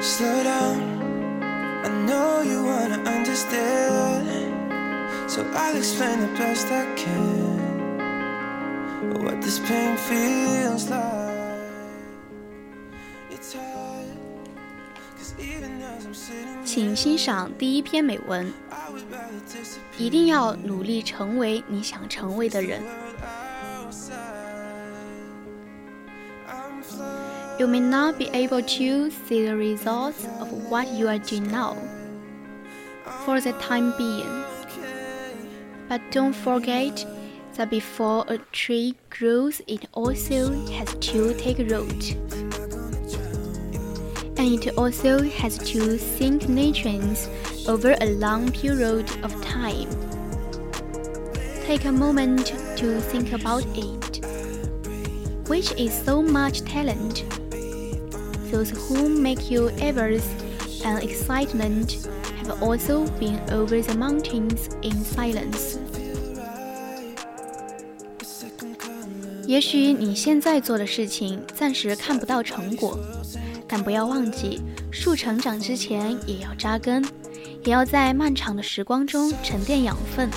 Slow down, I know you wanna understand. So I'll explain the best I can. What this pain feels like. It's hard, cause even as I'm sitting 请欣赏第一篇美文。一定要努力成为你想成为的人。You may not be able to see the results of what you are doing now for the time being. But don't forget that before a tree grows, it also has to take root. And it also has to sink nutrients over a long period of time. Take a moment to think about it. Which is so much talent? Those who make you avarice and excitement have also been over the mountains in silence. 也许你现在做的事情暂时看不到成果，但不要忘记，树成长之前也要扎根，也要在漫长的时光中沉淀养分。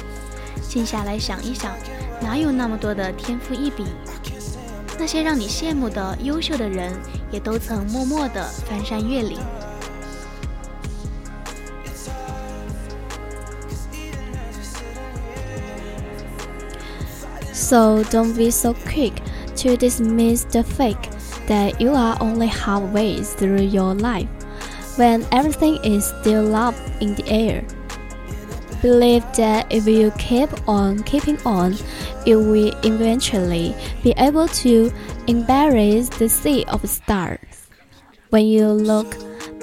静下来想一想，哪有那么多的天赋异禀？那些让你羡慕的优秀的人，也都曾默默地翻山越岭。 So don't be so quick to dismiss the fact that you are only halfway through your life when everything is still up in the air. Believe that if you keep on keeping on, you will eventually be able to embrace the sea of stars. When you look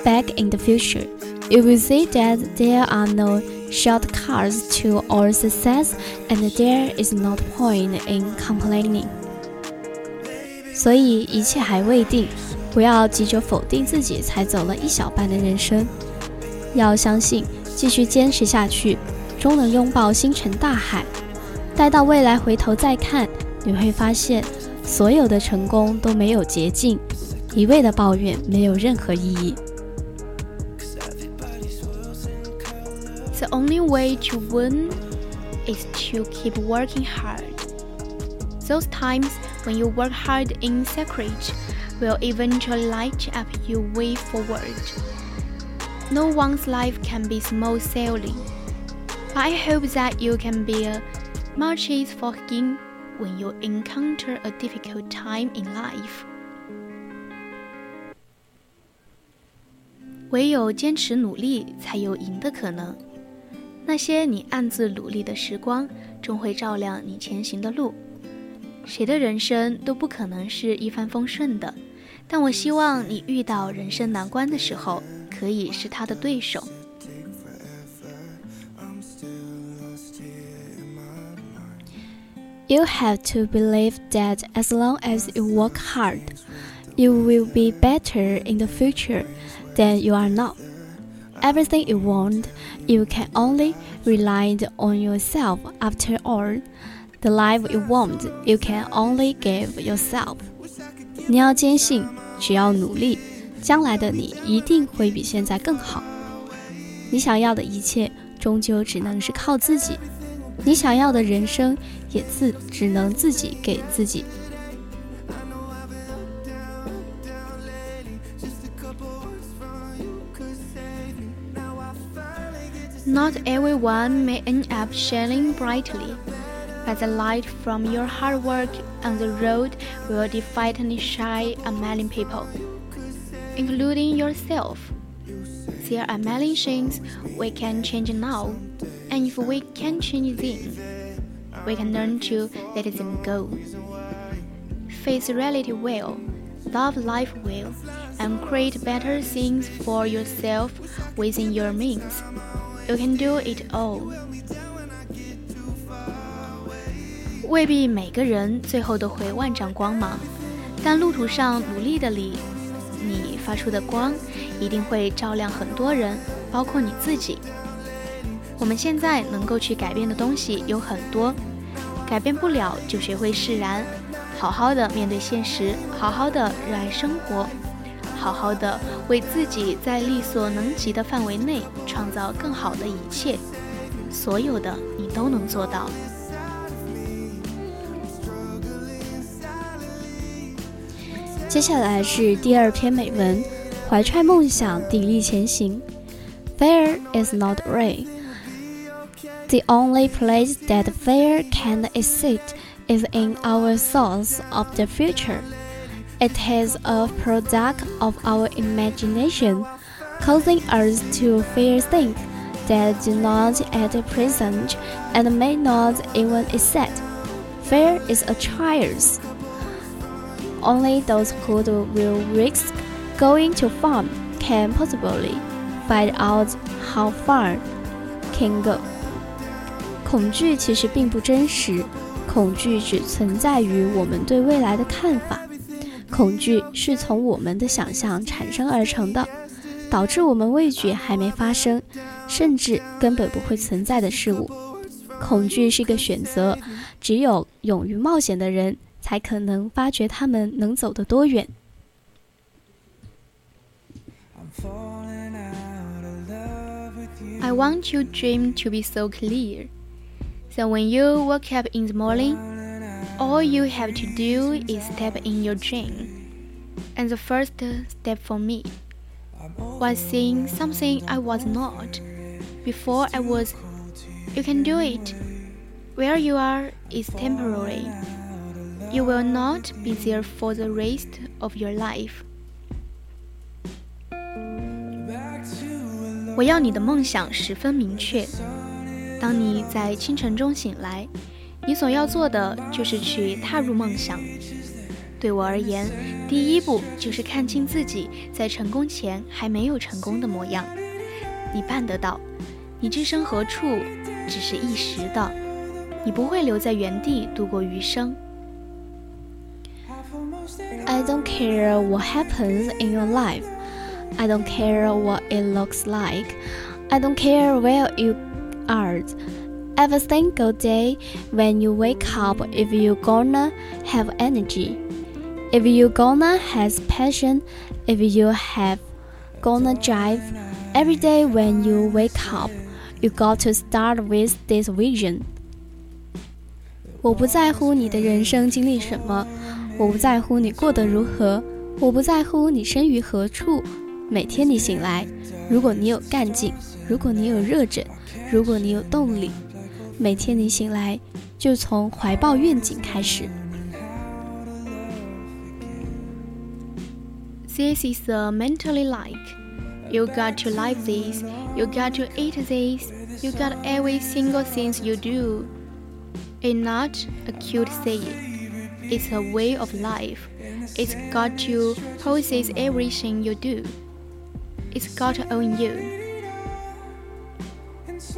back in the future, you will see that there are no shortcuts to our success and there is no point in complaining. 所以一切还未定，不要急着否定自己才走了一小半的人生。要相信，继续坚持下去， 终能拥抱星辰大海。待到未来回头再看，你会发现，所有的成功都没有捷径，一味的抱怨没有任何意义。 The only way to win is to keep working hard. Those times when you work hard in secret will eventually light up your way forward. No one's life can be smooth sailing, but I hope that you can bear much is for him when you encounter a difficult time in life. 唯有坚持努力，才有赢的可能。那些你暗自努力的时光，终会照亮你前行的路。谁的人生都不可能是一帆风顺的，但我希望你遇到人生难关的时候，可以是他的对手。You have to believe that as long as you work hard, you will be better in the future than you are now. Everything you want, you can only rely on yourself after all. The life you want, you can only give yourself. 你要坚信，只要努力，将来的你一定会比现在更好。你想要的一切，终究只能是靠自己。你想要的人生， 也自只能自己给自己。 Not everyone may end up shining brightly, but the light from your hard work on the road will definitely shine on many people, including yourself. There are many things we can change now, And if we can change them, we can learn to let them go. Face reality well, love life well, and create better things for yourself within your means. You can do it all. 未必每个人最后都会万丈光芒，但路途上努力的你，你发出的光一定会照亮很多人，包括你自己。我们现在能够去改变的东西有很多， 改变不了就学会释然，好好的面对现实，好好的热爱生活，好好的为自己在力所能及的范围内创造更好的一切，所有的你都能做到。接下来是第二篇美文，怀揣梦想，砥砺前行。Fear is not rain. The only place that fear can exist is in our thoughts of the future. It is a product of our imagination, causing us to fear things that do not at present and may not even exist. Fear is a choice. Only those who will risk going to farm can possibly find out how far can go. 恐惧其实并不真实，恐惧只存在于我们对未来的看法。恐惧是从我们的想象产生而成的，导致我们畏惧还没发生，甚至根本不会存在的事物。恐惧是个选择，只有勇于冒险的人。才可能发觉他们能走得多远。I want your dream to be so clear. So when you wake up in the morning, all you have to do is step in your dream. And the first step for me was seeing something I was not. Before I was, you can do it. Where you are is temporary. You will not be there for the rest of your life. 我要你的梦想十分明确。 当你在清晨中醒来，你所要做的就是去踏入梦想。对我而言，第一步就是看清自己在成功前还没有成功的模样。你办得到，你置身何处只是一时的，你不会留在原地度过余生。I don't care what happens in your life. I don't care what it looks like. I don't care where you are. Every single day when you wake up, if you gonna have energy, if you gonna has passion, if you have gonna drive, every day when you wake up, you got to start with this vision. 我不在乎你的人生经历什么。我不在乎你过得如何，我不在乎你身于何处。每天你醒来，如果你有干劲，如果你有热忱， 如果你有动力，每天你醒来就从怀抱愿景开始。This is a mentally like. You got to like this. You got to eat this. You got every single thing you do. It's not a cute saying. It's a way of life. It's got to process everything you do. It's got to own you.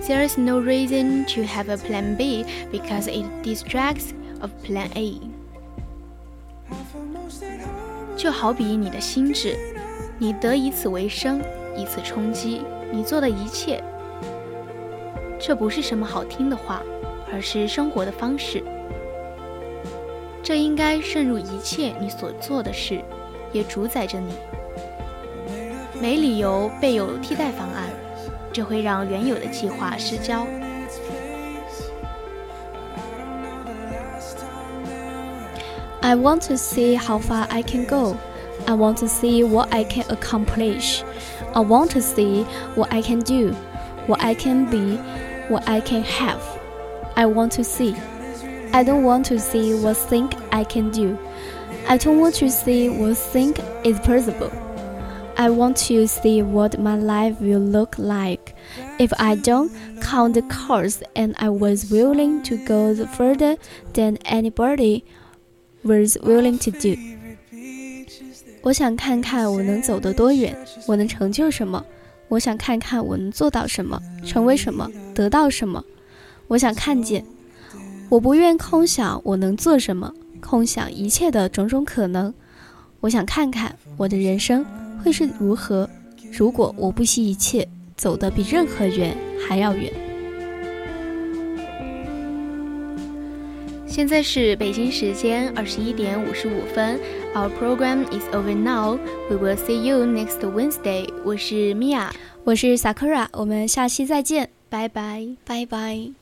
There is no reason to have a plan B because it distracts of plan A. 就好比你的心智，你得以此为生，以此充饥，你做的一切，这不是什么好听的话，而是生活的方式。这应该渗入一切你所做的事，也主宰着你。没理由备有替代方案，这会让原有的计划失焦。I want to see how far I can go. I want to see what I can accomplish. I want to see what I can do, what I can be, what I can have. I want to see. I don't want to see what think I can do. I don't want to see what think is possible. I want to see what my life will look like if I don't count the cost and I was willing to go further than anybody was willing to do. 我想看看我能走得多远，我能成就什么。我想看看我能做到什么，成为什么，得到什么。我想看见，我不愿空想我能做什么，空想一切的种种可能。我想看看我的人生 会是如何，如果我不惜一切走得比任何远还要远。现在是北京时间二十一点五十五分。Our program is over now. We will see you next Wednesday. 我是 Mia，我是 Sakura，我们下期再见，拜拜，拜拜。